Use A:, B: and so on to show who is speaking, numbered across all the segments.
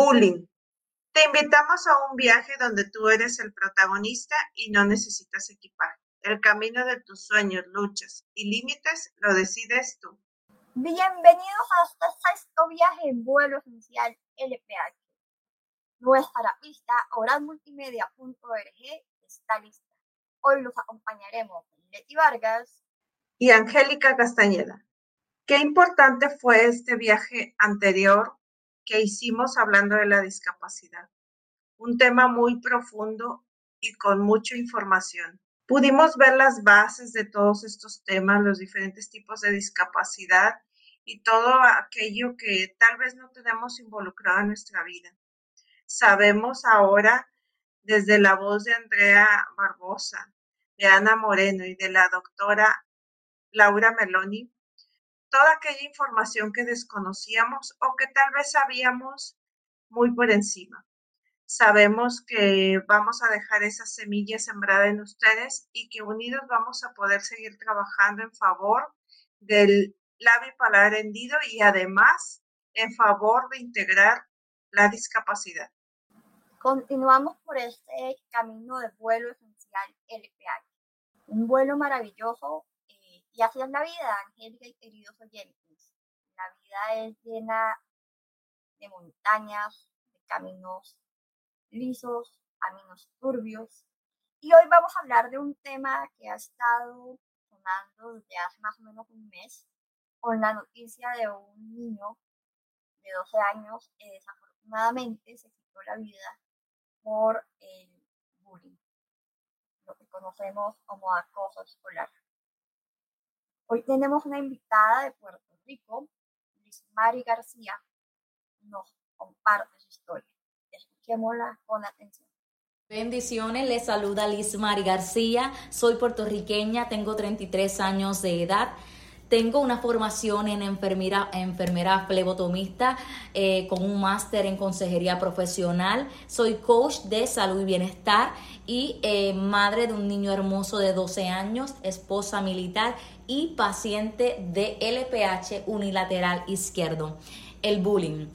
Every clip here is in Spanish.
A: Bullying. Te invitamos a un viaje donde tú eres el protagonista y no necesitas equipaje. El camino de tus sueños, luchas y límites lo decides tú.
B: Bienvenidos a este sexto viaje en vuelo esencial LPH. Nuestra pista oralmultimedia.org está lista. Hoy los acompañaremos Leti Vargas
A: y Angélica Castañeda. Qué importante fue este viaje anterior que hicimos hablando de la discapacidad. Un tema muy profundo y con mucha información. Pudimos ver las bases de todos estos temas, los diferentes tipos de discapacidad y todo aquello que tal vez no tenemos involucrado en nuestra vida. Sabemos ahora desde la voz de Andrea Barbosa, de Ana Moreno y de la doctora Laura Meloni toda aquella información que desconocíamos o que tal vez sabíamos muy por encima. Sabemos que vamos a dejar esa semilla sembrada en ustedes y que unidos vamos a poder seguir trabajando en favor del labio paladar hendido y además en favor de integrar la discapacidad.
B: Continuamos por este camino de vuelo esencial LPH, un vuelo maravilloso y así es la vida, Angélica y queridos oyentes. La vida es llena de montañas, de caminos lisos, caminos turbios. Y hoy vamos a hablar de un tema que ha estado sonando desde hace más o menos un mes, con la noticia de un niño de 12 años que desafortunadamente se quitó la vida por el bullying, lo que conocemos como acoso escolar. Hoy tenemos una invitada de Puerto Rico, Liz Mari García, nos comparte su historia. Escuchémosla con atención.
C: Bendiciones, les saluda Liz Mari García, soy puertorriqueña, tengo 33 años de edad. Tengo una formación en enfermera, enfermera flebotomista eh, con un máster en consejería profesional. Soy coach de salud y bienestar y eh, madre de un niño hermoso de 12 años, esposa militar y paciente de LPH unilateral izquierdo. El bullying.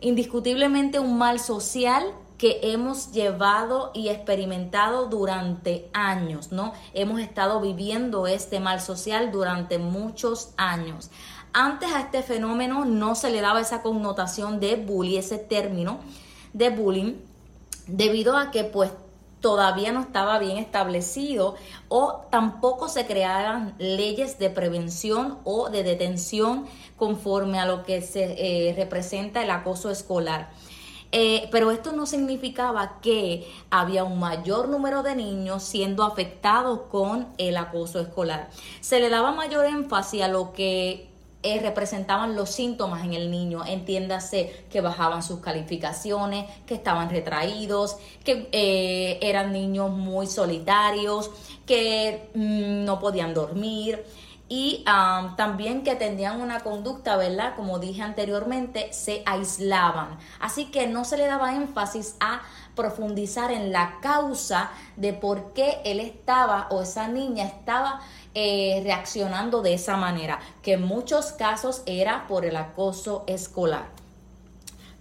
C: Indiscutiblemente un mal social que hemos llevado y experimentado durante años, ¿no? Hemos estado viviendo este mal social durante muchos años. Antes a este fenómeno no se le daba esa connotación de bullying, ese término de bullying, debido a que pues todavía no estaba bien establecido o tampoco se crearan leyes de prevención o de detención conforme a lo que se eh, representa el acoso escolar. Eh, pero esto no significaba que había un mayor número de niños siendo afectados con el acoso escolar. Se le daba mayor énfasis a lo que eh, representaban los síntomas en el niño. Entiéndase que bajaban sus calificaciones, que estaban retraídos, que eh, eran niños muy solitarios, que mm, no podían dormir y también que tenían una conducta, ¿verdad? Como dije anteriormente, se aislaban. Así que no se le daba énfasis a profundizar en la causa de por qué él estaba o esa niña estaba eh, reaccionando de esa manera, que en muchos casos era por el acoso escolar.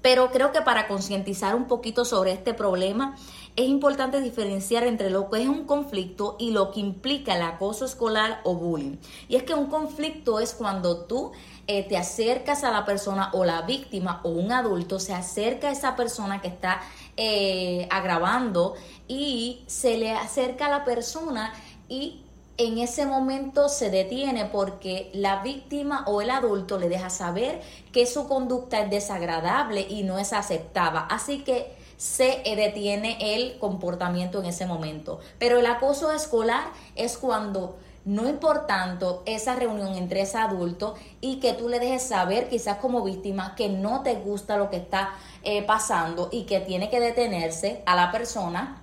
C: Pero creo que para concientizar un poquito sobre este problema, es importante diferenciar entre lo que es un conflicto y lo que implica el acoso escolar o bullying. Y es que un conflicto es cuando tú eh, te acercas a la persona o la víctima o un adulto se acerca a esa persona que está eh, agravando y se le acerca a la persona y en ese momento se detiene porque la víctima o el adulto le deja saber que su conducta es desagradable y no es aceptada. Así que se detiene el comportamiento en ese momento. Pero el acoso escolar es cuando no importando esa reunión entre ese adulto y que tú le dejes saber quizás como víctima que no te gusta lo que está eh, pasando y que tiene que detenerse a la persona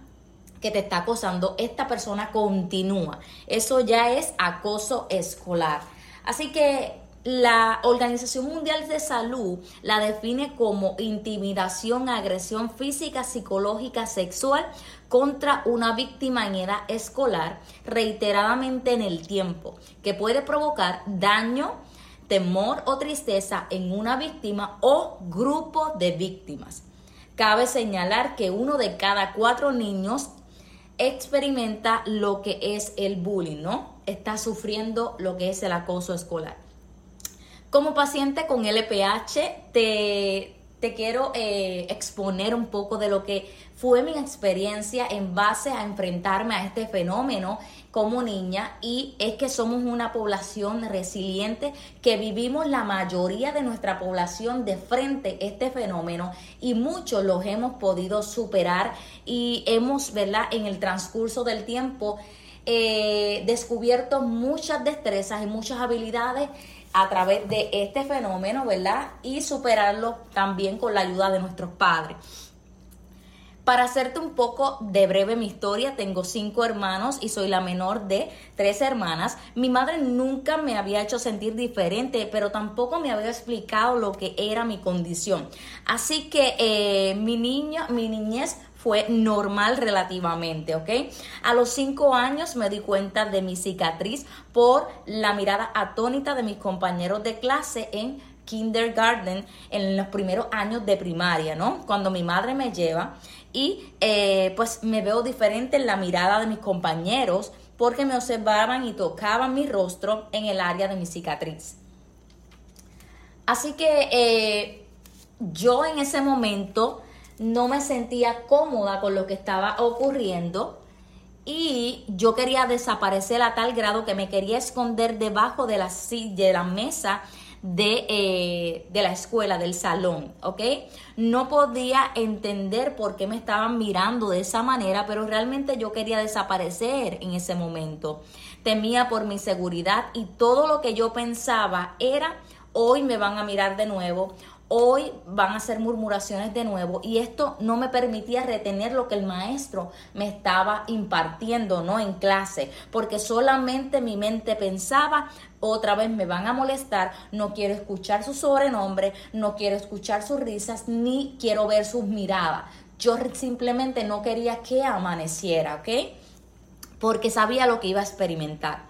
C: que te está acosando, esta persona continúa. Eso ya es acoso escolar. Así que la Organización Mundial de Salud la define como intimidación, agresión física, psicológica, sexual contra una víctima en edad escolar reiteradamente en el tiempo, que puede provocar daño, temor o tristeza en una víctima o grupo de víctimas. Cabe señalar que uno de cada cuatro niños experimenta lo que es el bullying, ¿no? Está sufriendo lo que es el acoso escolar. Como paciente con LPH, te, te quiero eh, exponer un poco de lo que fue mi experiencia en base a enfrentarme a este fenómeno como niña y es que somos una población resiliente que vivimos la mayoría de nuestra población de frente a este fenómeno y muchos los hemos podido superar y hemos, ¿verdad? En el transcurso del tiempo eh, descubierto muchas destrezas y muchas habilidades a través de este fenómeno, ¿verdad? Y superarlo también con la ayuda de nuestros padres. Para hacerte un poco de breve mi historia, tengo cinco hermanos y soy la menor de tres hermanas. Mi madre nunca me había hecho sentir diferente, pero tampoco me había explicado lo que era mi condición. Así que eh, mi niña, mi niñez fue normal relativamente, ¿ok? A los cinco años me di cuenta de mi cicatriz por la mirada atónita de mis compañeros de clase en kindergarten en los primeros años de primaria, ¿no? Cuando mi madre me lleva y eh, pues me veo diferente en la mirada de mis compañeros porque me observaban y tocaban mi rostro en el área de mi cicatriz. Así que eh, yo en ese momento no me sentía cómoda con lo que estaba ocurriendo y yo quería desaparecer a tal grado que me quería esconder debajo de la, de la mesa de, eh, de, la escuela, del salón, ¿ok? No podía entender por qué me estaban mirando de esa manera, pero realmente yo quería desaparecer en ese momento. Temía por mi seguridad y todo lo que yo pensaba era, hoy me van a mirar de nuevo, hoy van a hacer murmuraciones de nuevo y esto no me permitía retener lo que el maestro me estaba impartiendo, ¿no? En clase, porque solamente mi mente pensaba, otra vez me van a molestar, no quiero escuchar su sobrenombre, no quiero escuchar sus risas, ni quiero ver sus miradas. Yo simplemente no quería que amaneciera, ¿ok? Porque sabía lo que iba a experimentar.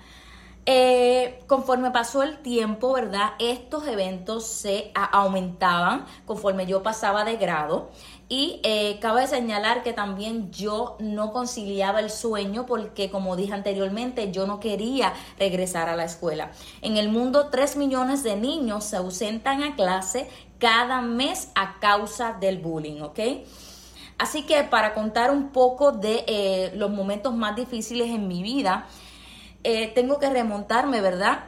C: Eh, conforme pasó el tiempo, ¿verdad? Estos eventos se aumentaban conforme yo pasaba de grado. Y eh, cabe señalar que también yo no conciliaba el sueño porque, como dije anteriormente, yo no quería regresar a la escuela. En el mundo, 3 millones de niños se ausentan a clase cada mes a causa del bullying, ¿ok? Así que para contar un poco de eh, los momentos más difíciles en mi vida, eh, tengo que remontarme, ¿verdad?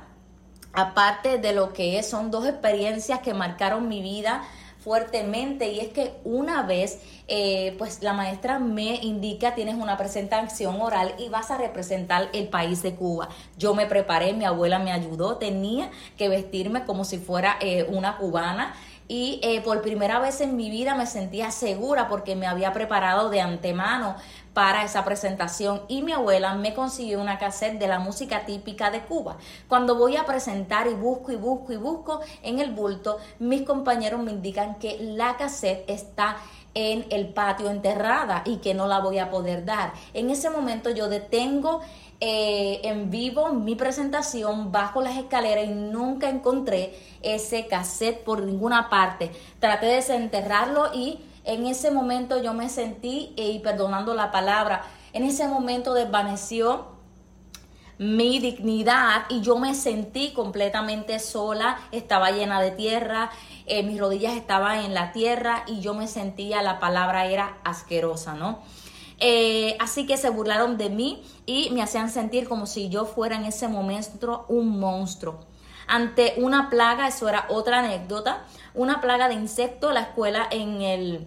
C: Aparte de lo que son dos experiencias que marcaron mi vida fuertemente y es que una vez eh, pues la maestra me indica tienes una presentación oral y vas a representar el país de Cuba. Yo me preparé, mi abuela me ayudó, tenía que vestirme como si fuera eh, una cubana y por primera vez en mi vida me sentía segura porque me había preparado de antemano para esa presentación y mi abuela me consiguió una cassette de la música típica de Cuba. Cuando voy a presentar y busco y busco y busco en el bulto, mis compañeros me indican que la cassette está en el patio enterrada y que no la voy a poder dar. En ese momento yo detengo eh, en vivo mi presentación bajo las escaleras y nunca encontré ese cassette por ninguna parte. Traté de desenterrarlo y en ese momento yo me sentí, y perdonando la palabra, en ese momento desvaneció mi dignidad y yo me sentí completamente sola, estaba llena de tierra, eh, mis rodillas estaban en la tierra y yo me sentía, la palabra era asquerosa, ¿no? Eh, así que se burlaron de mí y me hacían sentir como si yo fuera en ese momento un monstruo. Ante una plaga, eso era otra anécdota, una plaga de insectos, la escuela en el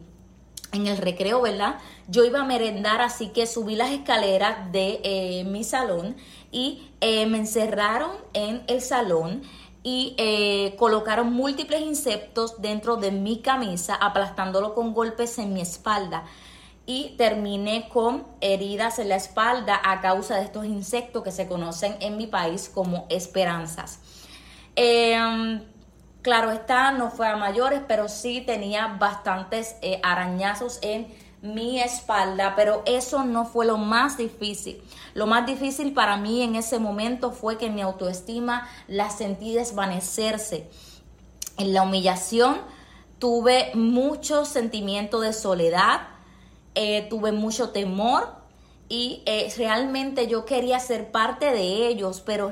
C: en el recreo, ¿verdad? Yo iba a merendar, así que subí las escaleras de eh, mi salón y eh, me encerraron en el salón y eh, colocaron múltiples insectos dentro de mi camisa, aplastándolo con golpes en mi espalda. Y terminé con heridas en la espalda a causa de estos insectos que se conocen en mi país como esperanzas. Em, Claro está, no fue a mayores, pero sí tenía bastantes eh, arañazos en mi espalda, pero eso no fue lo más difícil. Lo más difícil para mí en ese momento fue que mi autoestima la sentí desvanecerse. En la humillación tuve mucho sentimiento de soledad, eh, tuve mucho temor y eh, realmente yo quería ser parte de ellos, pero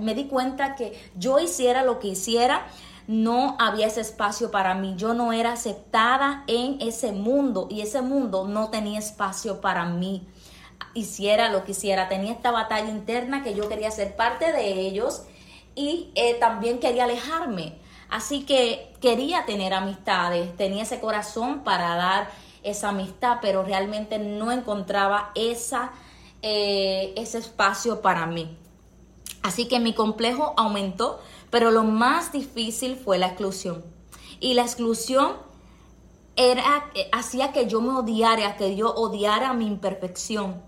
C: me di cuenta que yo hiciera lo que hiciera, no había ese espacio para mí. Yo no era aceptada en ese mundo y ese mundo no tenía espacio para mí. Hiciera lo que hiciera, tenía esta batalla interna que yo quería ser parte de ellos y eh, también quería alejarme. Así que quería tener amistades, tenía ese corazón para dar esa amistad, pero realmente no encontraba esa, eh, ese espacio para mí. Así que mi complejo aumentó, pero lo más difícil fue la exclusión. Y la exclusión era, hacía que yo me odiara, que yo odiara mi imperfección.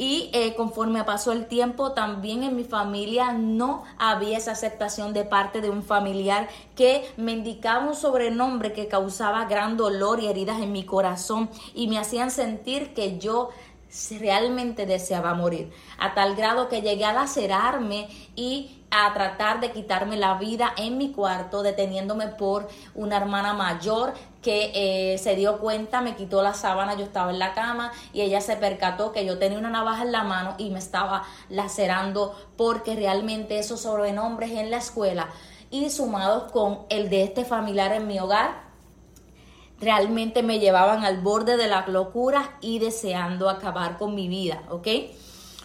C: Y eh, conforme pasó el tiempo, también en mi familia no había esa aceptación de parte de un familiar que me indicaba un sobrenombre que causaba gran dolor y heridas en mi corazón y me hacían sentir que yo realmente deseaba morir, a tal grado que llegué a lacerarme y a tratar de quitarme la vida en mi cuarto, deteniéndome por una hermana mayor que eh, se dio cuenta, me quitó la sábana, yo estaba en la cama y ella se percató que yo tenía una navaja en la mano y me estaba lacerando porque realmente esos sobrenombres en la escuela y sumados con el de este familiar en mi hogar, realmente me llevaban al borde de la locura y deseando acabar con mi vida, ¿ok?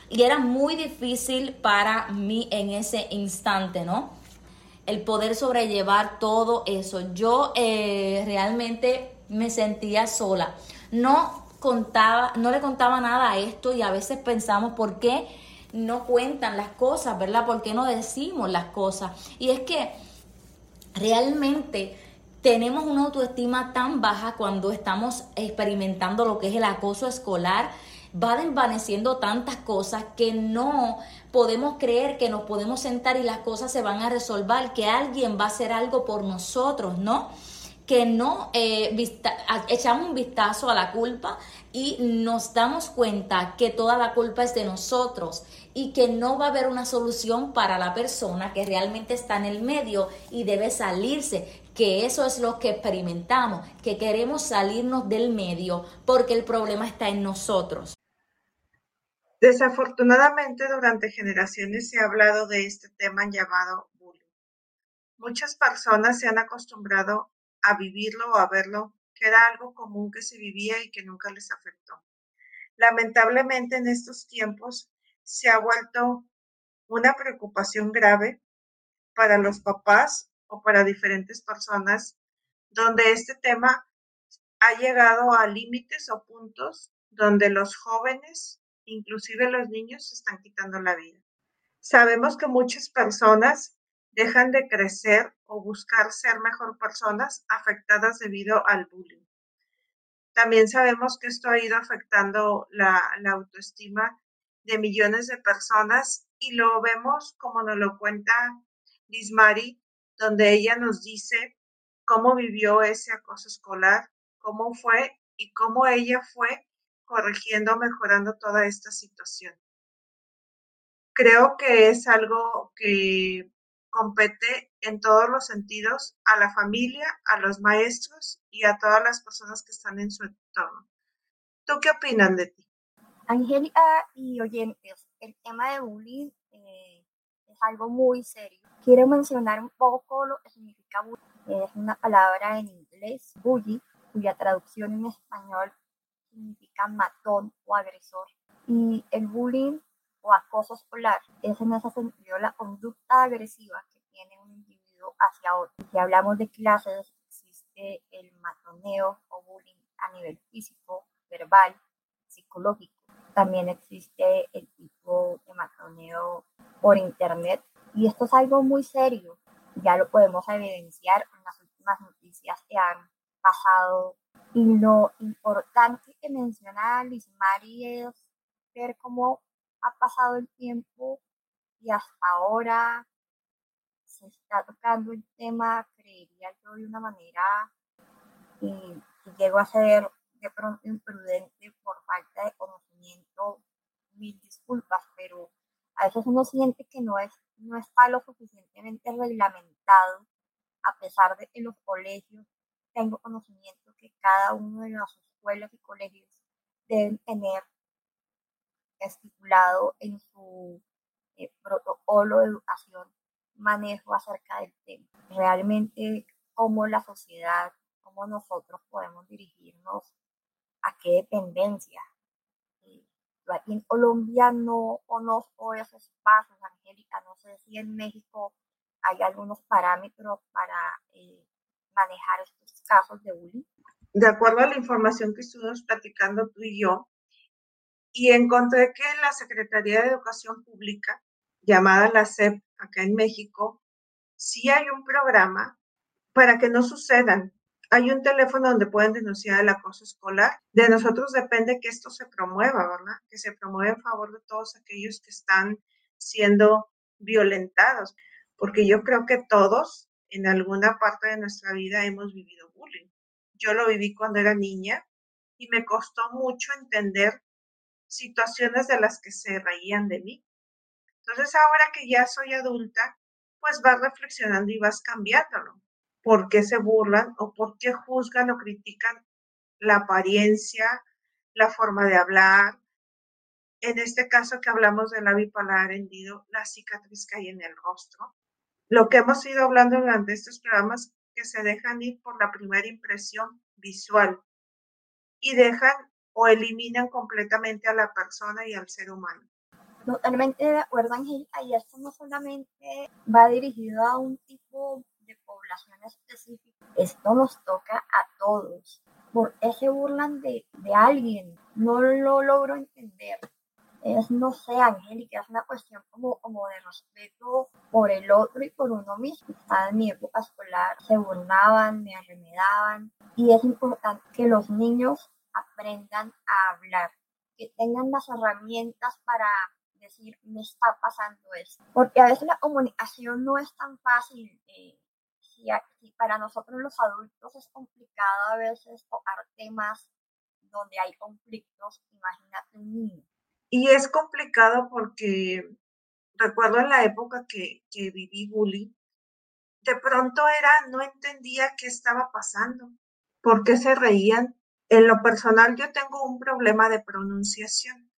C: Y era muy difícil para mí en ese instante, ¿no? El poder sobrellevar todo eso. Yo eh, realmente me sentía sola. No contaba, no le contaba nada a esto y a veces pensamos por qué no cuentan las cosas, ¿verdad? ¿Por qué no decimos las cosas? Y es que realmente tenemos una autoestima tan baja cuando estamos experimentando lo que es el acoso escolar, va desvaneciendo tantas cosas que no podemos creer que nos podemos sentar y las cosas se van a resolver, que alguien va a hacer algo por nosotros, ¿no? que no eh, echamos un vistazo a la culpa y nos damos cuenta que toda la culpa es de nosotros y que no va a haber una solución para la persona que realmente está en el medio y debe salirse, que eso es lo que experimentamos, que queremos salirnos del medio porque el problema está en nosotros.
A: Desafortunadamente, durante generaciones se ha hablado de este tema llamado bullying. Muchas personas se han acostumbrado a vivirlo o a verlo, que era algo común que se vivía y que nunca les afectó. Lamentablemente, en estos tiempos se ha vuelto una preocupación grave para los papás para diferentes personas, donde este tema ha llegado a límites o puntos donde los jóvenes inclusive los niños se están quitando la vida. Sabemos que muchas personas dejan de crecer o buscar ser mejor personas afectadas debido al bullying. También sabemos que esto ha ido afectando la, autoestima de millones de personas y lo vemos como nos lo cuenta Liz Mari, donde ella nos dice cómo vivió ese acoso escolar, cómo fue y cómo ella fue corrigiendo, mejorando toda esta situación. Creo que es algo que compete en todos los sentidos a la familia, a los maestros y a todas las personas que están en su entorno. ¿Tú qué opinan de ti?
B: Angélica y oyentes, el tema de bullying eh, es algo muy serio. Quiero mencionar un poco lo que significa bullying. Es una palabra en inglés, bully, cuya traducción en español significa matón o agresor. Y el bullying o acoso escolar es en ese sentido la conducta agresiva que tiene un individuo hacia otro. Si hablamos de clases, existe el matoneo o bullying a nivel físico, verbal, psicológico. También existe el tipo de matoneo por internet. Y esto es algo muy serio. Ya lo podemos evidenciar en las últimas noticias que han pasado y lo importante que menciona Liz Mari es ver cómo ha pasado el tiempo y hasta ahora se está tocando el tema, creería yo, de una manera y, llego a ser de pronto imprudente por falta de conocimiento. Mil disculpas, pero a veces uno siente que no, es, no está lo suficientemente reglamentado a pesar de que los colegios, tengo conocimiento que cada uno de las escuelas y colegios deben tener estipulado en su eh, protocolo de educación manejo acerca del tema. Realmente cómo la sociedad, cómo nosotros podemos dirigirnos a qué dependencia. En Colombia no conozco esos pasos, Angélica, no sé si en México hay algunos parámetros para eh, manejar estos casos de bullying.
A: De acuerdo a la información que estuvimos platicando tú y yo, y encontré que la Secretaría de Educación Pública, llamada la SEP acá en México, sí hay un programa para que no sucedan. Hay un teléfono donde pueden denunciar el acoso escolar. De nosotros depende que esto se promueva, ¿verdad? Que se promueva en favor de todos aquellos que están siendo violentados, porque yo creo que todos en alguna parte de nuestra vida hemos vivido bullying. Yo lo viví cuando era niña y me costó mucho entender situaciones de las que se reían de mí. Entonces ahora que ya soy adulta, pues vas reflexionando y vas cambiándolo. ¿Por qué se burlan o por qué juzgan o critican la apariencia, la forma de hablar? En este caso que hablamos del la bipolar hendido, la cicatriz que hay en el rostro. Lo que hemos ido hablando durante estos programas que se dejan ir por la primera impresión visual y dejan o eliminan completamente a la persona y al ser humano.
B: Totalmente de acuerdo, Angélica, y esto no solamente va dirigido a un tipo específica, esto nos toca a todos. ¿Por qué se burlan de, de alguien? No lo logro entender. Es, no sé, Angélica, es una cuestión como, como de respeto por el otro y por uno mismo. Estaba en mi época escolar, se burlaban, me arremedaban, y es importante que los niños aprendan a hablar, que tengan las herramientas para decir, me está pasando esto. Porque a veces la comunicación no es tan fácil. Eh, si, para nosotros los adultos es complicado a veces tocar temas donde hay conflictos, imagínate un niño.
A: Y es complicado porque recuerdo en la época que, que viví bullying, de pronto era, no entendía qué estaba pasando, por qué se reían, en lo personal, yo tengo un problema de pronunciación.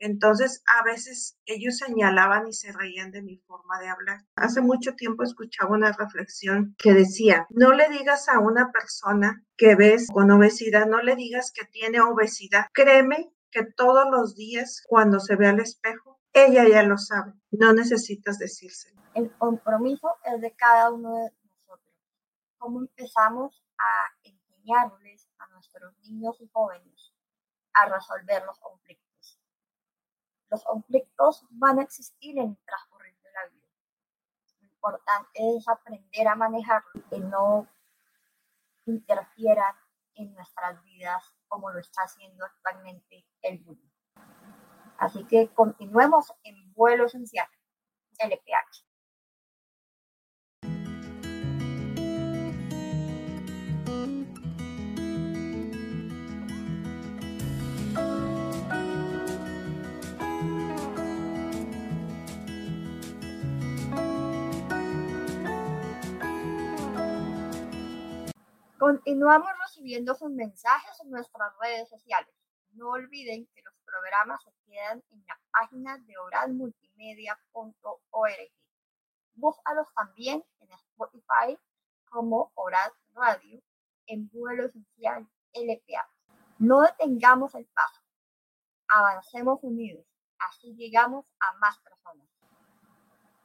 A: Entonces, a veces ellos señalaban y se reían de mi forma de hablar. Hace mucho tiempo escuchaba una reflexión que decía, no le digas a una persona que ves con obesidad, no le digas que tiene obesidad. Créeme que todos los días cuando se ve al espejo, ella ya lo sabe. No necesitas decírselo.
B: El compromiso es de cada uno de nosotros. ¿Cómo empezamos a enseñarles a nuestros niños y jóvenes a resolver los conflictos. Los conflictos van a existir en el transcurrir de la vida. Lo importante es aprender a manejarlos, que no interfieran en nuestras vidas como lo está haciendo actualmente el bullying. Así que continuemos en vuelo esencial, LPH. Continuamos recibiendo sus mensajes en nuestras redes sociales. No olviden que los programas se quedan en la página de oralmultimedia.org. Búscalos también en Spotify como Oral Radio en vuelo esencial LPA. No detengamos el paso. Avancemos unidos. Así llegamos a más personas.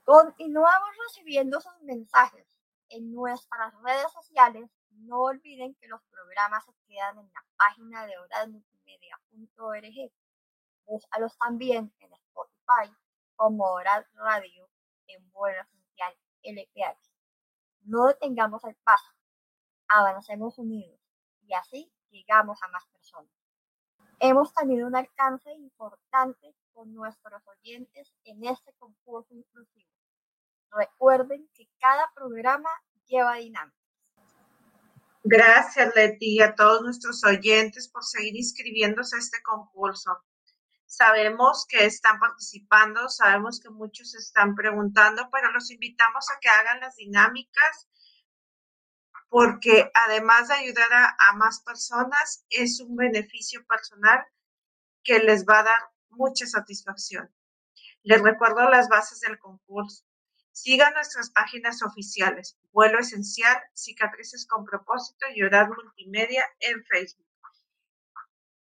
B: Continuamos recibiendo sus mensajes en nuestras redes sociales no olviden que los programas se quedan en la página de oralmultimedia.org. Búscalos también en Spotify como Oral Radio en vuelo esencial LPH. No detengamos el paso, avancemos unidos y así llegamos a más personas. Hemos tenido un alcance importante con nuestros oyentes en este concurso inclusivo. Recuerden que cada programa lleva dinámica.
A: Gracias, Leti, y a todos nuestros oyentes por seguir inscribiéndose a este concurso. Sabemos que están participando, sabemos que muchos están preguntando, pero los invitamos a que hagan las dinámicas porque además de ayudar a, más personas, es un beneficio personal que les va a dar mucha satisfacción. Les recuerdo las bases del concurso. Sigan nuestras páginas oficiales, Vuelo Esencial, Cicatrices con Propósito y Orar Multimedia en Facebook.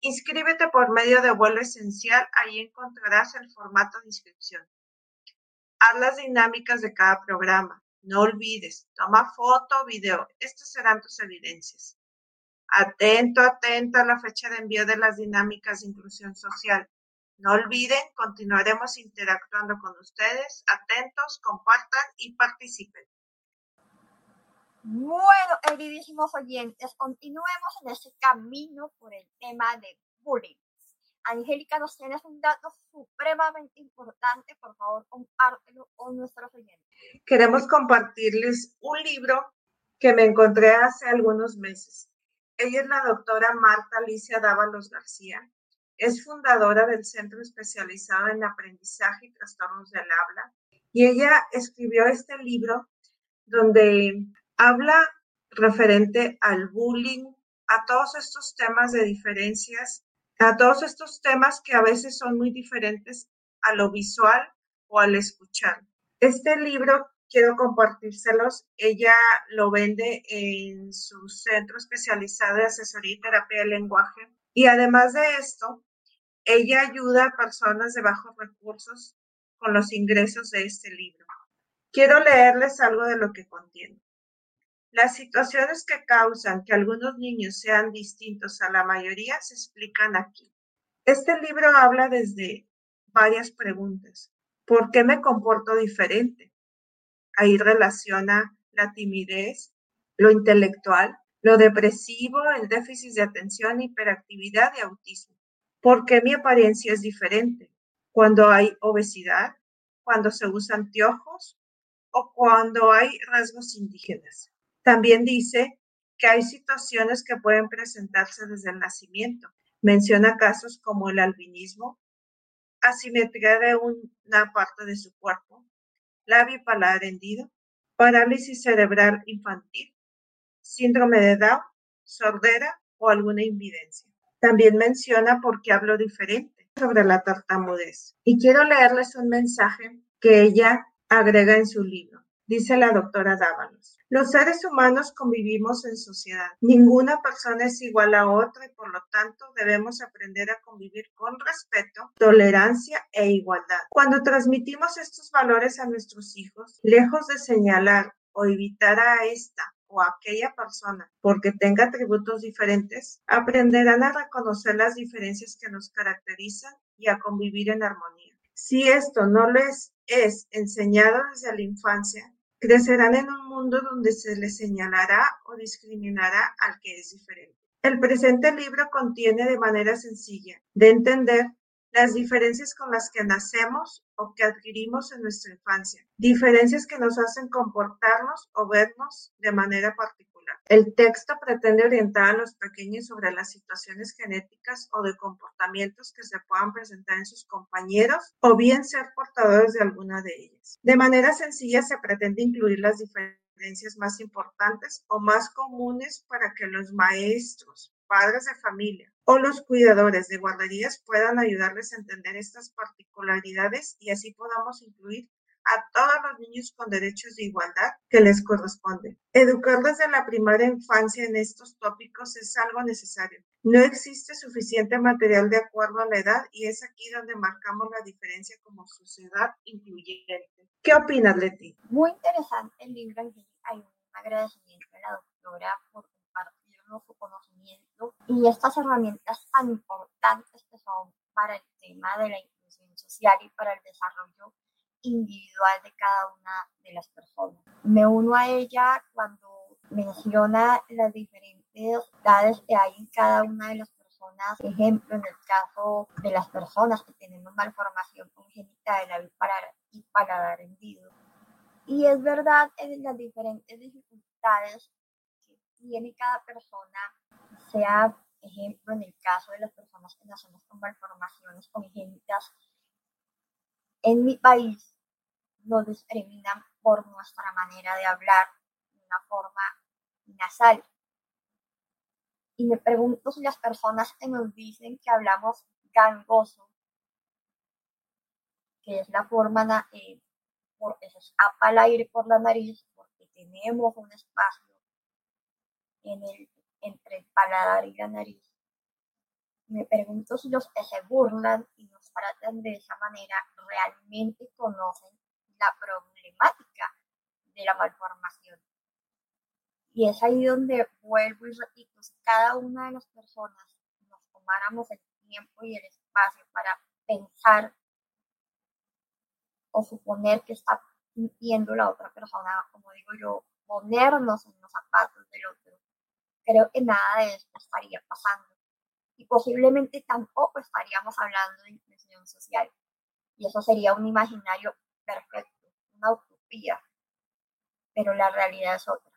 A: Inscríbete por medio de Vuelo Esencial, ahí encontrarás el formato de inscripción. Haz las dinámicas de cada programa. No olvides, toma foto o video. Estas serán tus evidencias. Atento, atento a la fecha de envío de las dinámicas de inclusión social. No olviden, continuaremos interactuando con ustedes. Atentos, compartan y participen.
B: Bueno, queridísimos oyentes, continuemos en este camino por el tema de bullying. Angélica, nos tienes un dato supremamente importante, por favor, compártelo con nuestros oyentes.
A: Queremos compartirles un libro que me encontré hace algunos meses. Ella es la doctora Marta Alicia Dávalos García. Es fundadora del Centro Especializado en Aprendizaje y Trastornos del Habla. Y ella escribió este libro donde habla referente al bullying, a todos estos temas de diferencias a todos estos temas que a veces son muy diferentes a lo visual o al escuchar. Este libro quiero compartírselos. Ella lo vende en su centro especializado de asesoría y terapia del lenguaje. Y además de esto, ella ayuda a personas de bajos recursos con los ingresos de este libro. Quiero leerles algo de lo que contiene. Las situaciones que causan que algunos niños sean distintos a la mayoría se explican aquí. Este libro habla desde varias preguntas. ¿Por qué me comporto diferente? Ahí relaciona la timidez, lo intelectual, lo depresivo, el déficit de atención, hiperactividad y autismo. ¿Por qué mi apariencia es diferente? Cuando hay obesidad, cuando se usan anteojos o cuando hay rasgos indígenas. También dice que hay situaciones que pueden presentarse desde el nacimiento. Menciona casos como el albinismo, asimetría de una parte de su cuerpo, labio paladar hendido, parálisis cerebral infantil, síndrome de Down, sordera o alguna invidencia. También menciona por qué hablo diferente sobre la tartamudez. Y quiero leerles un mensaje que ella agrega en su libro. Dice la doctora Dávalos. Los seres humanos convivimos en sociedad. Ninguna persona es igual a otra y por lo tanto debemos aprender a convivir con respeto, tolerancia e igualdad. Cuando transmitimos estos valores a nuestros hijos, lejos de señalar o evitar a esta o aquella persona porque tenga atributos diferentes, aprenderán a reconocer las diferencias que nos caracterizan y a convivir en armonía. Si esto no les es enseñado desde la infancia, Crecerán en un mundo donde se les señalará o discriminará al que es diferente. El presente libro contiene de manera sencilla de entender las diferencias con las que nacemos o que adquirimos en nuestra infancia, diferencias que nos hacen comportarnos o vernos de manera particular. El texto pretende orientar a los pequeños sobre las situaciones genéticas o de comportamientos que se puedan presentar en sus compañeros o bien ser portadores de alguna de ellas. De manera sencilla se pretende incluir las diferencias más importantes o más comunes para que los maestros, padres de familia o los cuidadores de guarderías puedan ayudarles a entender estas particularidades y así podamos incluir a todos los niños con derechos de igualdad que les corresponde. Educar desde la primera infancia en estos tópicos es algo necesario. No existe suficiente material de acuerdo a la edad y es aquí donde marcamos la diferencia como sociedad incluyente. ¿Qué opinas, Leti?
B: Muy interesante el libro. Hay un agradecimiento a la doctora por compartirnos su conocimiento y estas herramientas tan importantes que son para el tema de la inclusión social y para el desarrollo individual de cada una de las personas. Me uno a ella cuando menciona las diferentes edades que hay en cada una de las personas. Ejemplo, en el caso de las personas que una malformación congénita del labio y paladar hendido. Y es verdad en las diferentes dificultades que tiene cada persona, sea ejemplo en el caso de las personas que nacemos con malformaciones congénitas en mi país nos discriminan por nuestra manera de hablar, de una forma nasal. Y me pregunto si las personas que nos dicen que hablamos gangoso, que es la forma eh, porque se escapa el aire por la nariz, porque tenemos un espacio en el, entre el paladar y la nariz. Me pregunto si los que se burlan y nos tratan de esa manera realmente conocen la problemática de la malformación. Y es ahí donde vuelvo y repito, si cada una de las personas nos tomáramos el tiempo y el espacio para pensar o suponer que está sintiendo la otra persona, como digo yo, ponernos en los zapatos del otro, creo que nada de esto estaría pasando. Y posiblemente tampoco estaríamos hablando de inclusión social. Y eso sería un imaginario perfecto, una utopía. Pero la realidad es otra.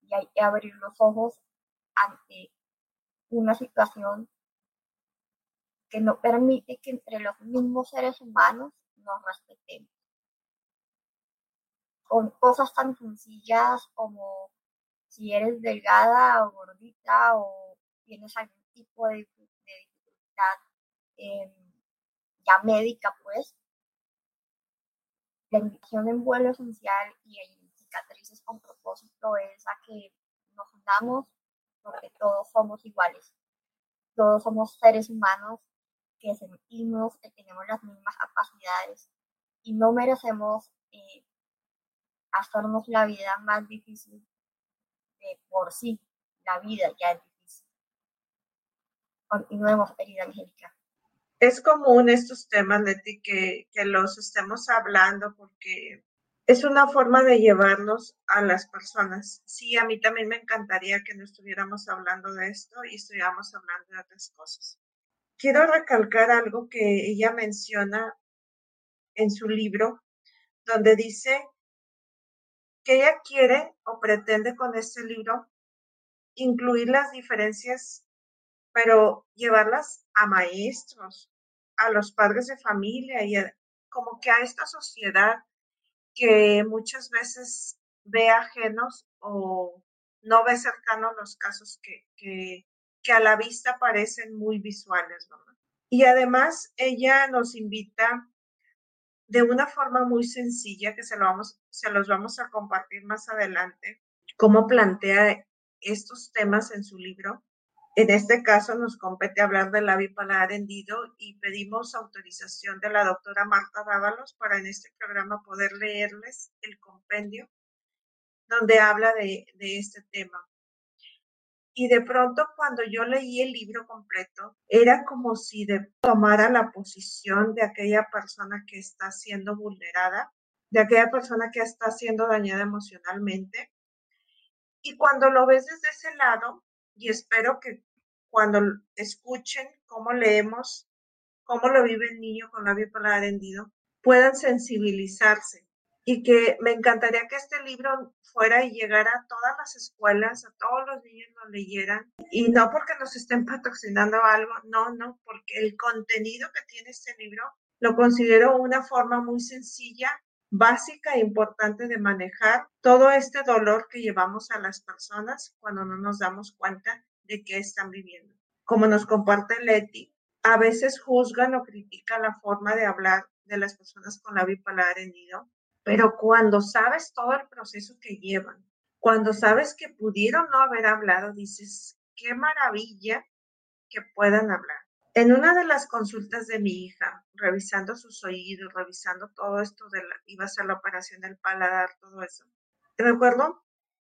B: Y hay que abrir los ojos ante una situación que no permite que entre los mismos seres humanos nos respetemos. Con cosas tan sencillas como si eres delgada o gordita o tienes algún tipo de, dificultad em, ya médica, pues, la invitación en vuelo esencial y en cicatrices con propósito es a que nos unamos porque todos somos iguales. Todos somos seres humanos que sentimos que tenemos las mismas capacidades y no merecemos eh, hacernos la vida más difícil por sí. La vida ya es difícil. Continuemos, querida Angélica.
A: Es común estos temas, Leti, que, que los estemos hablando porque es una forma de llevarlos a las personas. Sí, a mí también me encantaría que no estuviéramos hablando de esto y estuviéramos hablando de otras cosas quiero recalcar algo que ella menciona en su libro, donde dice que ella quiere o pretende con este libro incluir las diferencias, pero llevarlas a maestros, a los padres de familia y como que a esta sociedad que muchas veces ve ajenos o no ve cercanos los casos que a la vista parecen muy visuales, ¿verdad? Y además ella nos invita de una forma muy sencilla que se, los vamos a compartir más adelante, cómo plantea estos temas en su libro. En este caso nos compete hablar del labio paladar hendido y pedimos autorización de la doctora Marta Dávalos para en este programa poder leerles el compendio donde habla de este tema. Y de pronto cuando yo leí el libro completo, era como si de, tomara la posición de aquella persona que está siendo vulnerada, de aquella persona que está siendo dañada emocionalmente. Y cuando lo ves desde ese lado, y espero que cuando escuchen cómo leemos, cómo lo vive el niño con la bipolar hendido, puedan sensibilizarse y que me encantaría que este libro fuera y llegara a todas las escuelas, a todos los niños lo leyeran, y no porque nos estén patrocinando algo, no, no, porque el contenido que tiene este libro lo considero una forma muy sencilla, básica e importante de manejar todo este dolor que llevamos a las personas cuando no nos damos cuenta de qué están viviendo. Como nos comparte Leti, a veces juzgan o critican la forma de hablar de las personas con la bipolar herido pero cuando sabes todo el proceso que llevan, cuando sabes que pudieron no haber hablado, dices, qué maravilla que puedan hablar. En una de las consultas de mi hija, revisando sus oídos, revisando todo esto de la, iba a ser la operación del paladar, todo eso. Recuerdo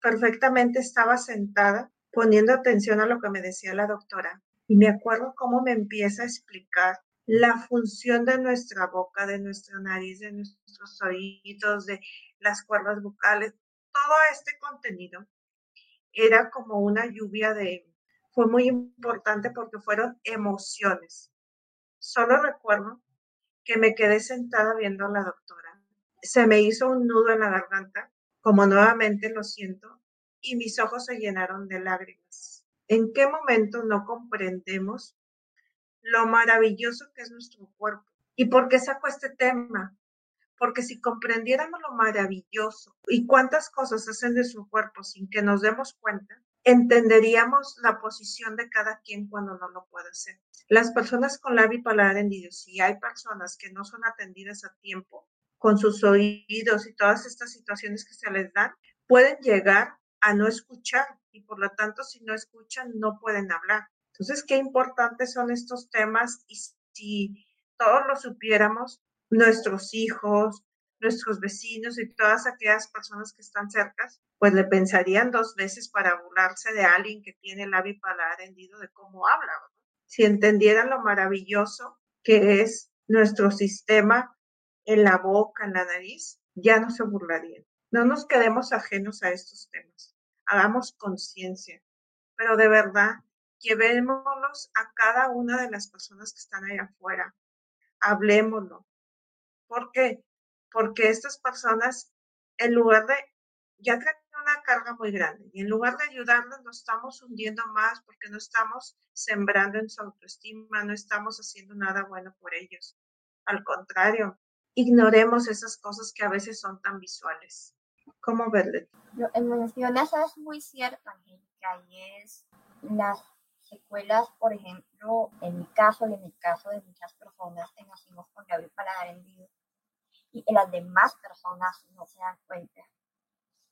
A: perfectamente estaba sentada poniendo atención a lo que me decía la doctora y me acuerdo cómo me empieza a explicar la función de nuestra boca, de nuestra nariz, de nuestros oídos, de las cuerdas vocales, todo este contenido era como una lluvia de, fue muy importante porque fueron emociones. Solo recuerdo que me quedé sentada viendo a la doctora. Se me hizo un nudo en la garganta, como nuevamente lo siento, y mis ojos se llenaron de lágrimas. ¿En qué momento no comprendemos lo maravilloso que es nuestro cuerpo. ¿Y por qué saco este tema? Porque si comprendiéramos lo maravilloso y cuántas cosas hacen de su cuerpo sin que nos demos cuenta, entenderíamos la posición de cada quien cuando no lo puede hacer. Las personas con labio y paladar hendido, si hay personas que no son atendidas a tiempo con sus oídos y todas estas situaciones que se les dan, pueden llegar a no escuchar y por lo tanto si no escuchan no pueden hablar. Entonces, qué importantes son estos temas y si todos lo supiéramos, nuestros hijos, nuestros vecinos y todas aquellas personas que están cerca, pues le pensarían dos veces para burlarse de alguien que tiene el labio paladar hendido de cómo habla. Si entendieran lo maravilloso que es nuestro sistema en la boca, en la nariz, ya no se burlarían. No nos quedemos ajenos a estos temas. Hagamos conciencia. Pero de verdad, llevémoslos a cada una de las personas que están ahí afuera. Hablemoslo. ¿Por qué? Porque estas personas, en lugar de, ya tienen una carga muy grande y en lugar de ayudarles, nos estamos hundiendo más porque no estamos sembrando en su autoestima, no estamos haciendo nada bueno por ellos. Al contrario, ignoremos esas cosas que a veces son tan visuales. ¿Cómo verle?
B: Mencionas es muy cierto, Angélica, y es las secuelas, por ejemplo, en mi caso y en el caso de muchas personas que nacimos con labio paladar hendido y que las demás personas no se dan cuenta,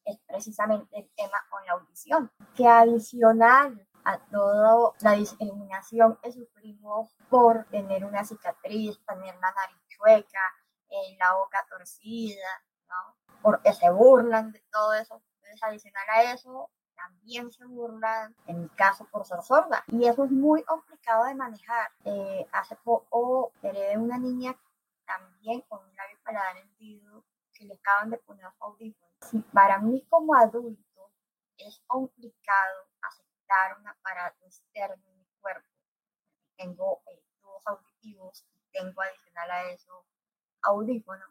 B: es precisamente el tema con la audición, que adicional a toda la discriminación que sufrimos por tener una cicatriz, tener la nariz chueca, en la boca torcida, ¿no? Porque se burlan de todo eso. Entonces, adicional a eso, también se burlan, en mi caso, por ser sorda. Y eso es muy complicado de manejar. Eh, hace poco heredé una niña también con un labio paladar hendido que le acaban de poner audífonos. Si para mí como adulto es complicado aceptar un aparato externo en mi cuerpo, tengo eh, tubos auditivos y tengo adicional a eso audífono.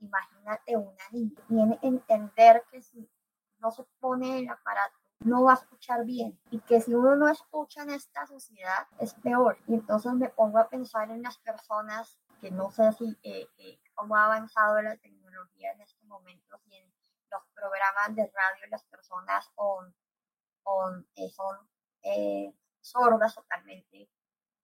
B: Imagínate una niña, tiene que entender que si no se pone el aparato no va a escuchar bien y que si uno no escucha en esta sociedad es peor. Y entonces me pongo a pensar en las personas que no sé si eh, eh, cómo ha avanzado la tecnología en este momento, si en los programas de radio las personas con, con, eh, son sordas totalmente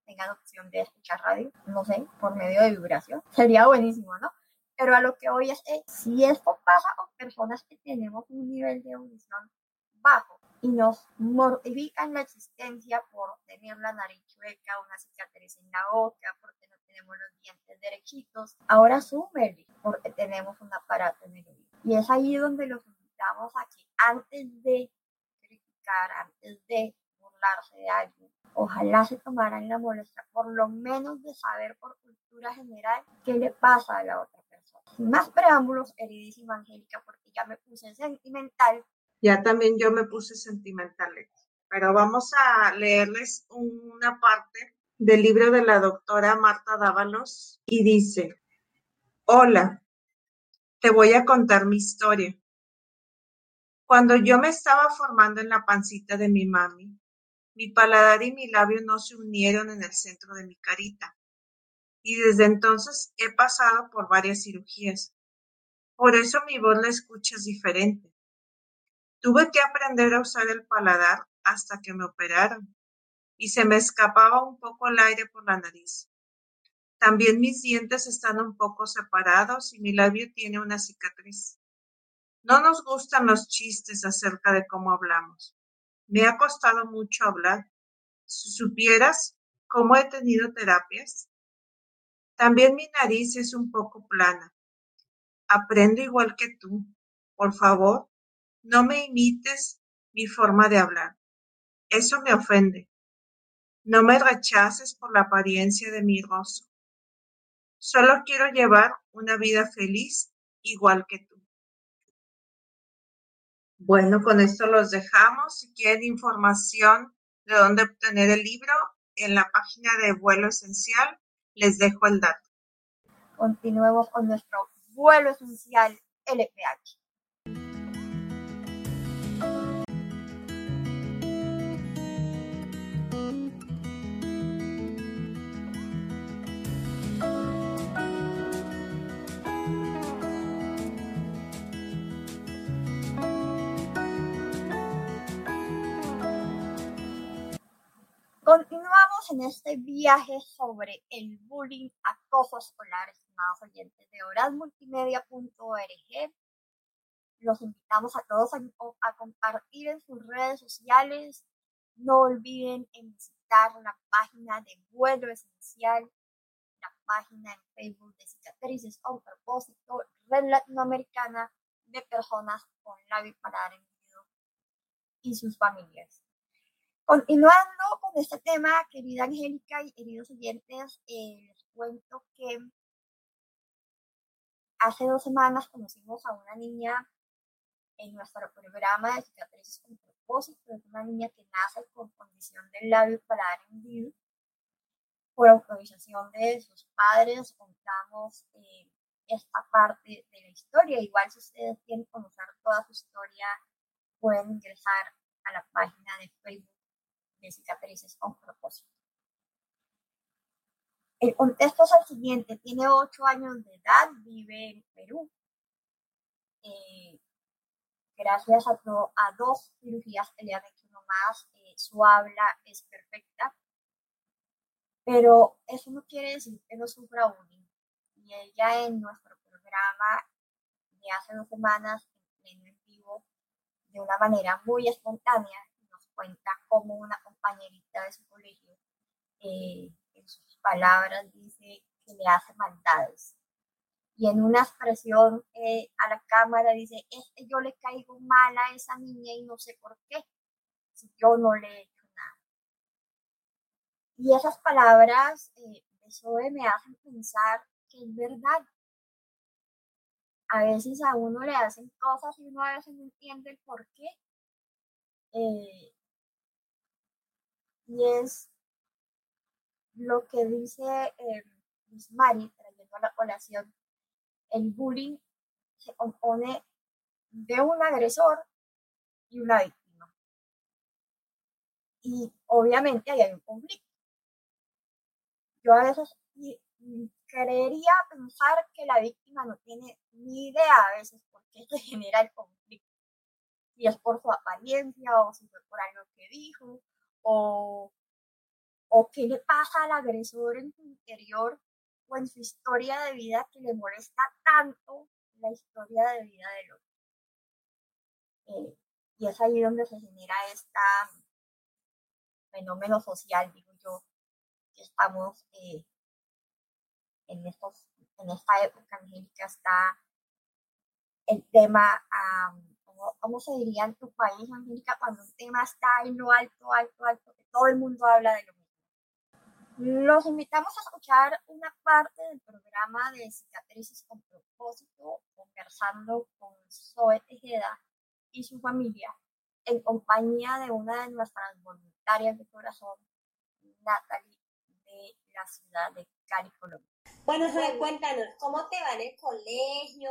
B: tengan opción de escuchar radio, no sé, por medio de vibración. Sería buenísimo, ¿no? Pero a lo que hoy es, que si esto pasa con personas que tenemos un nivel de audición bajo y nos mortifican la existencia por tener la nariz chueca, una cicatriz en la boca, porque no tenemos los dientes derechitos, ahora súmele porque tenemos un aparato en el oído. Y es ahí donde los invitamos a que antes de criticar, antes de burlarse de alguien, ojalá se tomaran la molestia por lo menos de saber por cultura general qué le pasa a la otra. Sin más preámbulos, queridísima Angélica, porque ya me puse sentimental.
A: Ya también yo me puse sentimental, pero vamos a leerles una parte del libro de la doctora Marta Dávalos y dice, hola, te voy a contar mi historia. Cuando yo me estaba formando en la pancita de mi mami, mi paladar y mi labio no se unieron en el centro de mi carita, y desde entonces he pasado por varias cirugías. Por eso mi voz la escuchas diferente. Tuve que aprender a usar el paladar hasta que me operaron, y se me escapaba un poco el aire por la nariz. También mis dientes están un poco separados y mi labio tiene una cicatriz. No nos gustan los chistes acerca de cómo hablamos. Me ha costado mucho hablar. Si supieras cómo he tenido terapias. También mi nariz es un poco plana. Aprendo igual que tú. Por favor, no me imites mi forma de hablar. Eso me ofende. No me rechaces por la apariencia de mi rostro. Solo quiero llevar una vida feliz igual que tú. Bueno, con esto los dejamos. Si quieren información de dónde obtener el libro, en la página de Vuelo Esencial les dejo el dato.
B: Continuemos con nuestro vuelo esencial LPH. Continuamos en este viaje sobre el bullying, acoso escolar, estimados oyentes de horasmultimedia.org. Los invitamos a todos a, compartir en sus redes sociales. No olviden en visitar la página de Vuelo Esencial, la página en Facebook de Cicatrices con Propósito, Red Latinoamericana de Personas con labio para y sus familias. Continuando con este tema, querida Angélica y queridos oyentes, eh, les cuento que hace dos semanas conocimos a una niña en nuestro programa de cicatrices con propósito. Es una niña que nace con condición del labio paladar hendido. Por autorización de sus padres, contamos eh, esta parte de la historia. Igual si ustedes quieren conocer toda su historia, pueden ingresar a la página de Facebook cicatrices con propósito. El contexto es el siguiente, tiene 8 años de edad, vive en Perú. Eh, gracias a, a, dos cirugías nomás, eh, su habla es perfecta, pero eso no quiere decir que no sufra bullying. Y ella en nuestro programa de hace dos semanas, en vivo, de una manera muy espontánea, cuenta como una compañerita de su colegio eh, en sus palabras dice que le hace maldades. Y en una expresión eh, a la cámara dice, es yo le caigo mal a esa niña y no sé por qué, si yo no le he hecho nada. Y esas palabras eh, eso me hacen pensar que es verdad. A veces a uno le hacen cosas y uno a veces no entiende el por qué. Eh, y es lo que dice eh, Miss Mari, trayendo a la colación, el bullying se compone de un agresor y una víctima. Y obviamente ahí hay un conflicto. Yo a veces creería pensar que la víctima no tiene ni idea a veces por qué se genera el conflicto. Si es por su apariencia o si fue por algo que dijo o, o qué le pasa al agresor en su interior o en su historia de vida que le molesta tanto la historia de vida del otro. Eh, y es ahí donde se genera este fenómeno social, digo yo, que estamos eh, en, estos, en esta época, Angélica, está el tema ¿cómo, se diría en tu país, Angélica, cuando un tema está en lo alto, alto, alto, que todo el mundo habla de lo mismo? Los invitamos a escuchar una parte del programa de Cicatrices con propósito, conversando con Zoe Tejeda y su familia, en compañía de una de nuestras voluntarias de corazón, Natalie, de la ciudad de Cali, Colombia.
D: Bueno, Zoe, cuéntanos, ¿cómo te va en el colegio?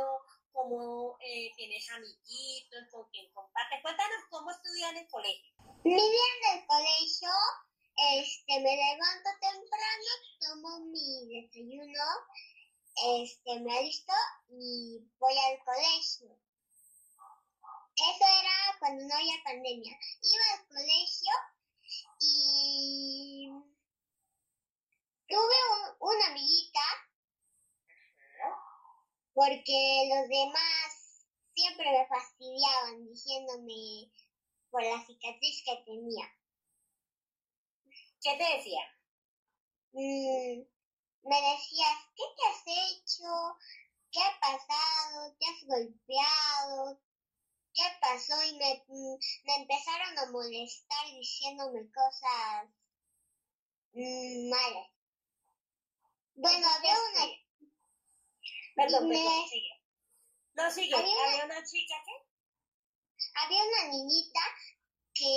D: Cómo eh, tienes amiguitos, con quien compartes. Cuéntanos cómo estudias en el colegio.
E: Mi día en el colegio, este, me levanto temprano, tomo mi desayuno, este, me alisto y voy al colegio. Eso era cuando no había pandemia. Iba al colegio y tuve una amiguita porque los demás siempre me fastidiaban diciéndome por la cicatriz que tenía.
D: ¿Qué te decían?
E: Mm, me decías, ¿qué te has hecho? ¿Qué ha pasado? ¿Te has golpeado? ¿Qué pasó? Y me, mm, me empezaron a molestar diciéndome cosas mm, malas. Bueno, había una
D: Perdón, perdón, sigue. No, sigue. Había, una, chica que...
E: Había una niñita que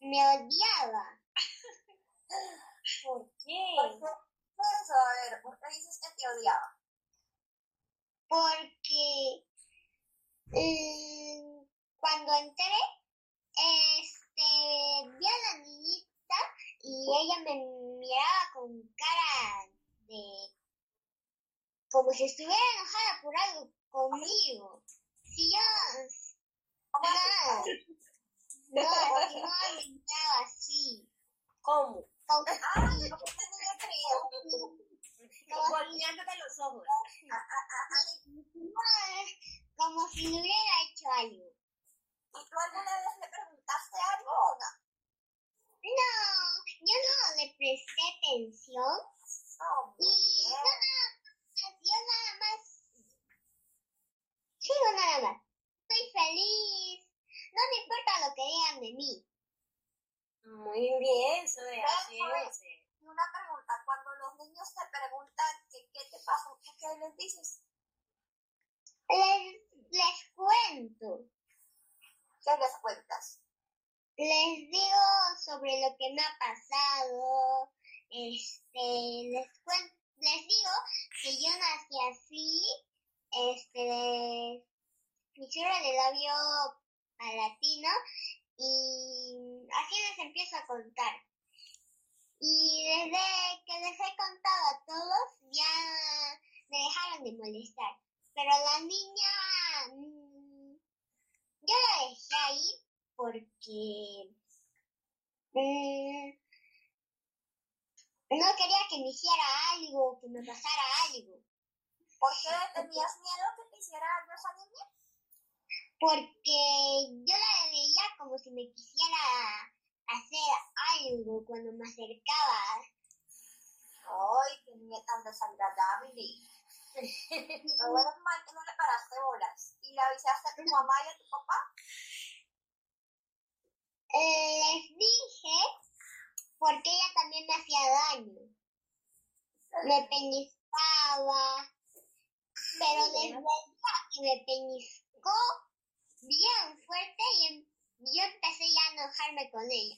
E: me odiaba.
D: ¿Por qué? ¿Por eso? A ver, ¿por qué dices que te odiaba?
E: Porque mm, cuando entré, este, vi a la niñita y ella me miraba con cara de como si estuviera enojada por algo conmigo. Si yo... No, no, no estaba así.
D: ¿Cómo?
E: Con,
D: Volteándote los ojos.
E: como si le hubiera hecho algo.
B: ¿Y tú alguna vez le preguntaste algo o no?
E: No, yo no le presté atención.
B: Oh,
E: Y
B: bien.
E: Yo nada más, sigo nada más. Estoy feliz. No me importa lo que digan de mí.
D: Muy bien, eso es así.
B: Y una pregunta, cuando los niños te preguntan que, qué te pasó, ¿qué, qué les dices?
E: Les, les cuento.
B: ¿Qué les cuentas?
E: Les digo sobre lo que me ha pasado. Este, les cuento, les digo que yo nací así. Este, fisura de labio palatino. Y así les empiezo a contar. Y desde que les he contado a todos, ya me dejaron de molestar. Pero la niña, mm, yo la dejé ahí porque mm, no quería que me hiciera algo, que me pasara algo.
B: ¿Por qué tenías miedo que te hiciera algo esa niña?
E: Porque yo la veía como si me quisiera hacer algo cuando me acercaba.
B: Ay, qué niña tan desagradable. Lo bueno mal que no le paraste bolas. ¿Y le avisaste a tu mamá y a tu papá?
E: Les dije porque ella también me hacía daño. Me pellizcaba, pero día que me pellizcó bien fuerte y em- yo empecé ya a enojarme con ella.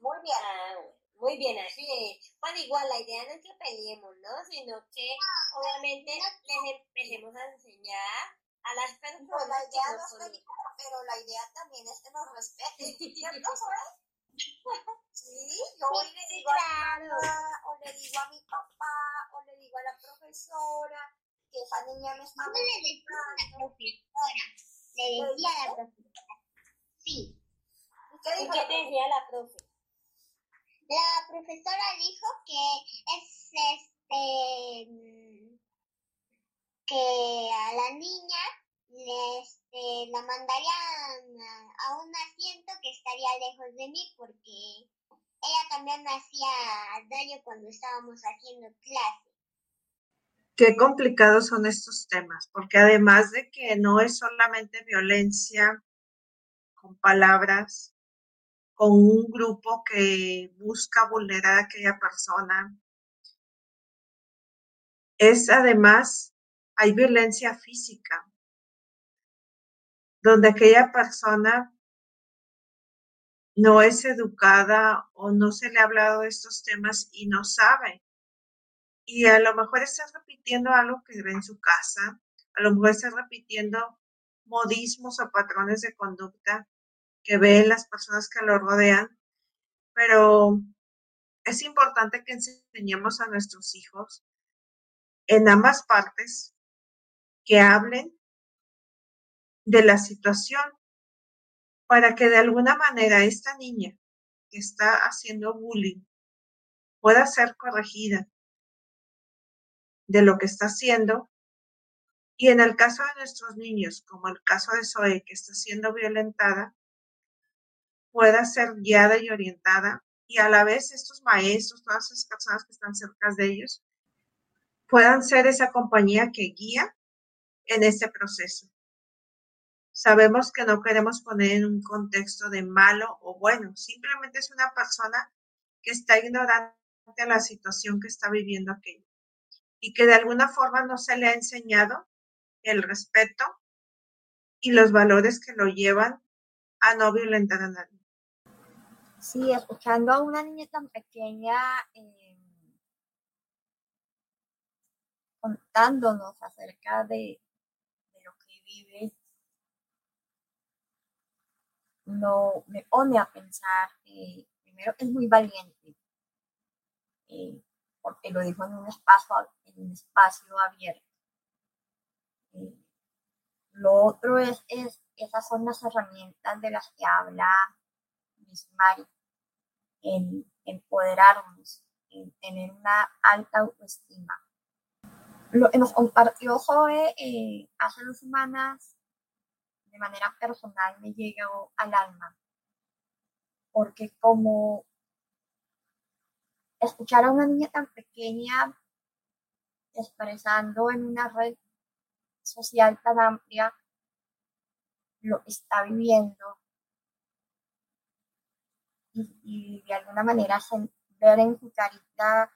B: Muy bien.
D: Muy bien, así es. Bueno, igual la idea no es que peleemos, ¿no? Sino que obviamente les empecemos a enseñar a las personas
B: la idea
D: no
B: es pelear, pero la idea también es que nos respeten, ¿cierto? Sí, yo hoy le digo a mi mamá, o le digo a mi papá, o le digo a la profesora que esa niña me está
E: Yo le decía a la profesora, le decía a la profesora, sí.
B: ¿Y qué
D: ¿Y
B: dijo
D: qué
B: la
D: te decía la profe?
E: La profesora dijo que es este que a la niña le, este, la mandarían a, a un asiento que estaría lejos de mí porque ella también me hacía daño cuando estábamos haciendo clase.
A: Qué complicados son estos temas, porque además de que no es solamente violencia con palabras, con un grupo que busca vulnerar a aquella persona, es además, hay violencia física, donde aquella persona no es educada o no se le ha hablado de estos temas y no sabe. Y a lo mejor está repitiendo algo que ve en su casa, a lo mejor está repitiendo modismos o patrones de conducta que ve en las personas que lo rodean, pero es importante que enseñemos a nuestros hijos en ambas partes que hablen de la situación para que de alguna manera esta niña que está haciendo bullying pueda ser corregida de lo que está haciendo. Y en el caso de nuestros niños, como el caso de Zoe, que está siendo violentada, pueda ser guiada y orientada y a la vez estos maestros, todas esas personas que están cerca de ellos, puedan ser esa compañía que guía en este proceso. Sabemos que no queremos poner en un contexto de malo o bueno, simplemente es una persona que está ignorante a la situación que está viviendo aquello y que de alguna forma no se le ha enseñado el respeto y los valores que lo llevan a no violentar a nadie.
B: Sí, escuchando a una niña tan pequeña eh, contándonos acerca de, vive, no, me pone a pensar, eh, primero es muy valiente, eh, porque lo dijo en un espacio, en un espacio abierto. Eh, lo otro es, es, esas son las herramientas de las que habla mi Mari, en empoderarnos, en tener una alta autoestima. Lo que nos compartió Zoe eh, hace dos semanas de manera personal me llegó al alma, porque como escuchar a una niña tan pequeña expresando en una red social tan amplia lo que está viviendo y, de alguna manera ver en su carita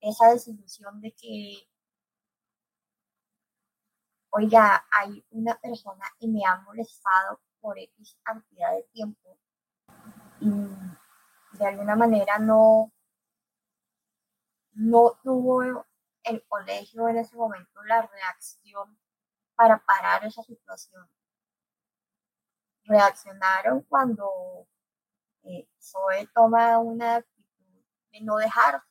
B: esa desilusión de que, oiga, hay una persona y me ha molestado por X cantidad de tiempo y de alguna manera no, no tuvo el colegio en ese momento la reacción para parar esa situación. Reaccionaron cuando eh, Zoe toma una actitud de no dejarse.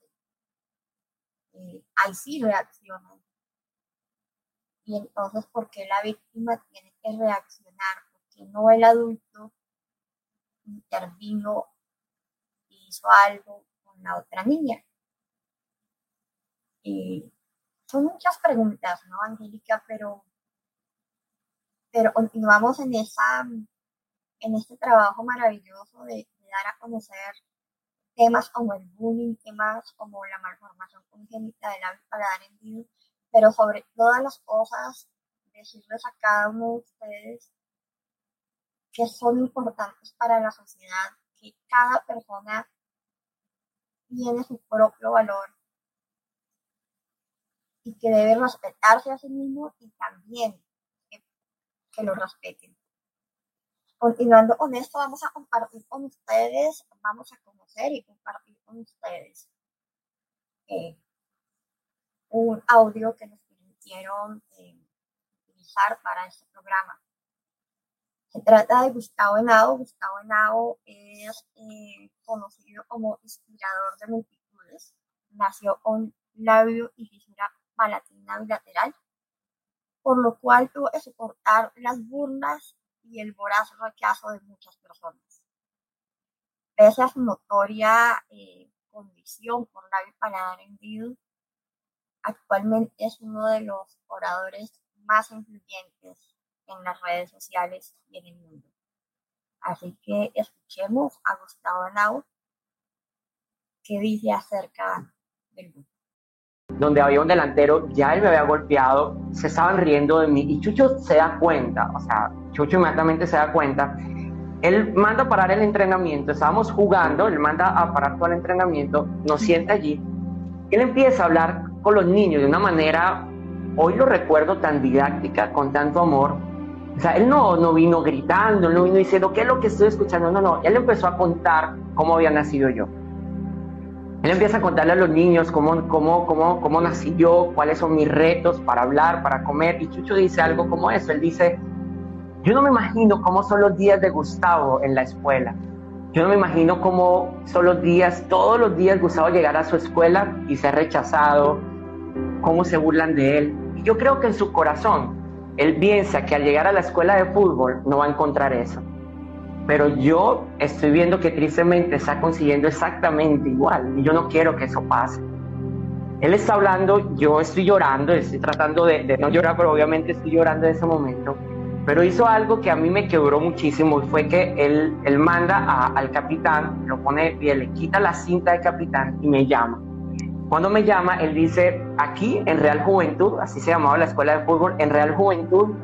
B: Eh, ahí sí reaccionan. Y entonces, ¿por qué la víctima tiene que reaccionar? Porque no el adulto intervino y hizo algo con la otra niña. Son muchas preguntas, ¿no, Angélica? Pero, pero continuamos en esa en este trabajo maravilloso de, dar a conocer temas como el bullying, temas como la malformación congénita del hábito paladar hendido, pero sobre todas las cosas, decirles a cada uno de ustedes que son importantes para la sociedad, que cada persona tiene su propio valor y que debe respetarse a sí mismo y también que lo respeten. Continuando con esto, vamos a compartir con ustedes, vamos a conocer y compartir con ustedes eh, un audio que nos permitieron eh, utilizar para este programa. Se trata de Gustavo Henao. Gustavo Henao es eh, conocido como inspirador de multitudes. Nació con labio y fisura palatina bilateral, por lo cual tuvo que soportar las burlas y el voraz rechazo de muchas personas. Pese a su notoria eh, condición por labio paladar hendido, actualmente es uno de los oradores más influyentes en las redes sociales y en el mundo. Así que escuchemos a Gustavo Nau que dice acerca del grupo
F: donde había un delantero, ya él me había golpeado, se estaban riendo de mí y Chucho se da cuenta, o sea, Chucho inmediatamente se da cuenta. Él manda a parar el entrenamiento, estábamos jugando, él manda a parar todo el entrenamiento, nos sienta allí. Él empieza a hablar con los niños de una manera, hoy lo recuerdo tan didáctica, con tanto amor. O sea, él no, no vino gritando, no vino diciendo, ¿qué es lo que estoy escuchando? No, no, él empezó a contar cómo había nacido yo. Él empieza a contarle a los niños cómo, cómo, cómo, cómo nací yo, cuáles son mis retos para hablar, para comer. Y Chucho dice algo como eso. Él dice, yo no me imagino cómo son los días de Gustavo en la escuela. Yo no me imagino cómo son los días, todos los días Gustavo llegar a su escuela y ser rechazado, cómo se burlan de él. Yo creo que en su corazón, él piensa que al llegar a la escuela de fútbol no va a encontrar eso pero yo estoy viendo que tristemente está consiguiendo exactamente igual y yo no quiero que eso pase. Él está hablando, yo estoy llorando, estoy tratando de, no llorar, pero obviamente estoy llorando en ese momento. Pero hizo algo que a mí me quebró muchísimo y fue que él, él manda al capitán, lo pone de pie, le quita la cinta de capitán y me llama. Cuando me llama, él dice, aquí en Real Juventud, así se llamaba la escuela de fútbol, en Real Juventud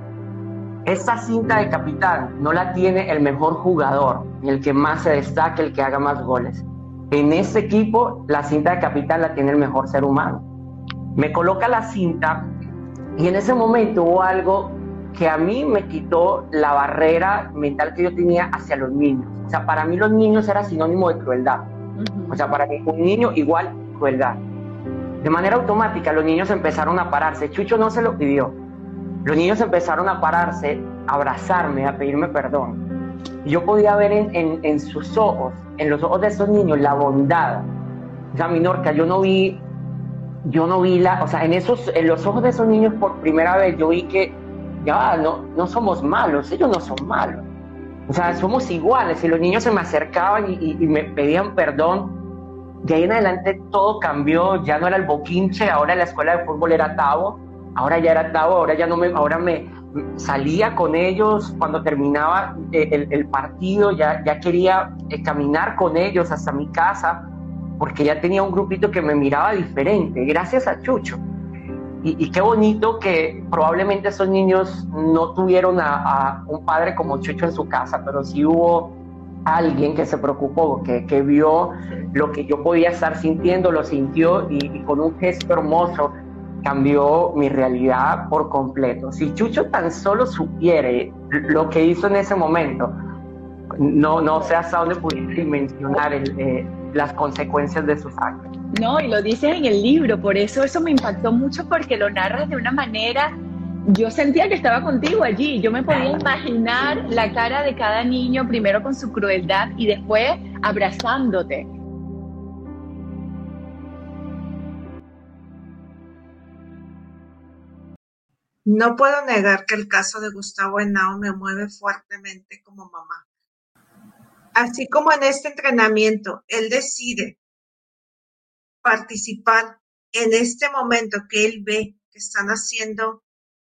F: esta cinta de capitán no la tiene el mejor jugador, ni el que más se destaque, el que haga más goles. En este equipo, la cinta de capitán la tiene el mejor ser humano. Me coloca la cinta y en ese momento hubo algo que a mí me quitó la barrera mental que yo tenía hacia los niños. O sea, para mí los niños era sinónimo de crueldad. O sea, para mí un niño igual crueldad. De manera automática los niños empezaron a pararse. Chucho no se lo pidió los niños empezaron a pararse, a abrazarme, a pedirme perdón. Yo podía ver en, sus ojos, en los ojos de esos niños, la bondad. O sea, Minorca, yo no vi, yo no vi la, o sea, en esos, en los ojos de esos niños por primera vez yo vi que ya no, no somos malos, ellos no son malos. O sea, somos iguales. Y los niños se me acercaban y me pedían perdón, de ahí en adelante todo cambió, ya no era el boquinche, ahora la escuela de fútbol era Tavo, ahora ya era Tavo, ahora ya no me, ahora me salía con ellos cuando terminaba eh, el, partido, ya, ya quería eh, caminar con ellos hasta mi casa, porque ya tenía un grupito que me miraba diferente, gracias a Chucho. Y, qué bonito que probablemente esos niños no tuvieron a, un padre como Chucho en su casa, pero sí hubo alguien que se preocupó, que, que vio lo que yo podía estar sintiendo, lo sintió y, y con un gesto hermoso cambió mi realidad por completo. Si Chucho tan solo supiere lo que hizo en ese momento, no, no sé hasta dónde pudiera dimensionar eh, las consecuencias de sus actos.
G: No, y lo dices en el libro, por eso eso me impactó mucho porque lo narras de una manera, yo sentía que estaba contigo allí, yo me podía imaginar la cara de cada niño, primero con su crueldad y después abrazándote.
A: No puedo negar que el caso de Gustavo Henao me mueve fuertemente como mamá. Así como en este entrenamiento él decide participar en este momento que él ve que están haciendo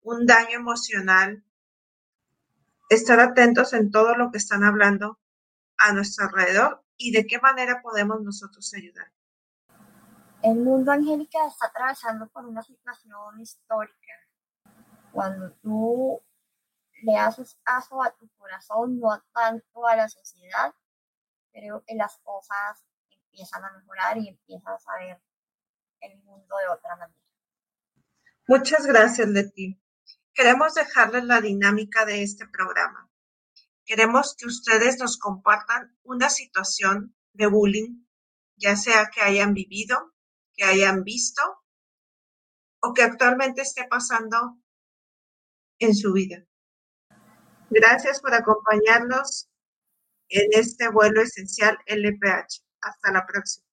A: un daño emocional, estar atentos en todo lo que están hablando a nuestro alrededor y de qué manera podemos nosotros ayudar.
B: El mundo, Angélica, está atravesando por una situación histórica cuando tú le haces caso a tu corazón, no tanto a la sociedad, creo que las cosas empiezan a mejorar y empiezas a ver el mundo de otra manera.
A: Muchas gracias, Leti. Queremos dejarles la dinámica de este programa. Queremos que ustedes nos compartan una situación de bullying, ya sea que hayan vivido, que hayan visto o que actualmente esté pasando en su vida. Gracias por acompañarnos en este vuelo esencial LPH. Hasta la próxima.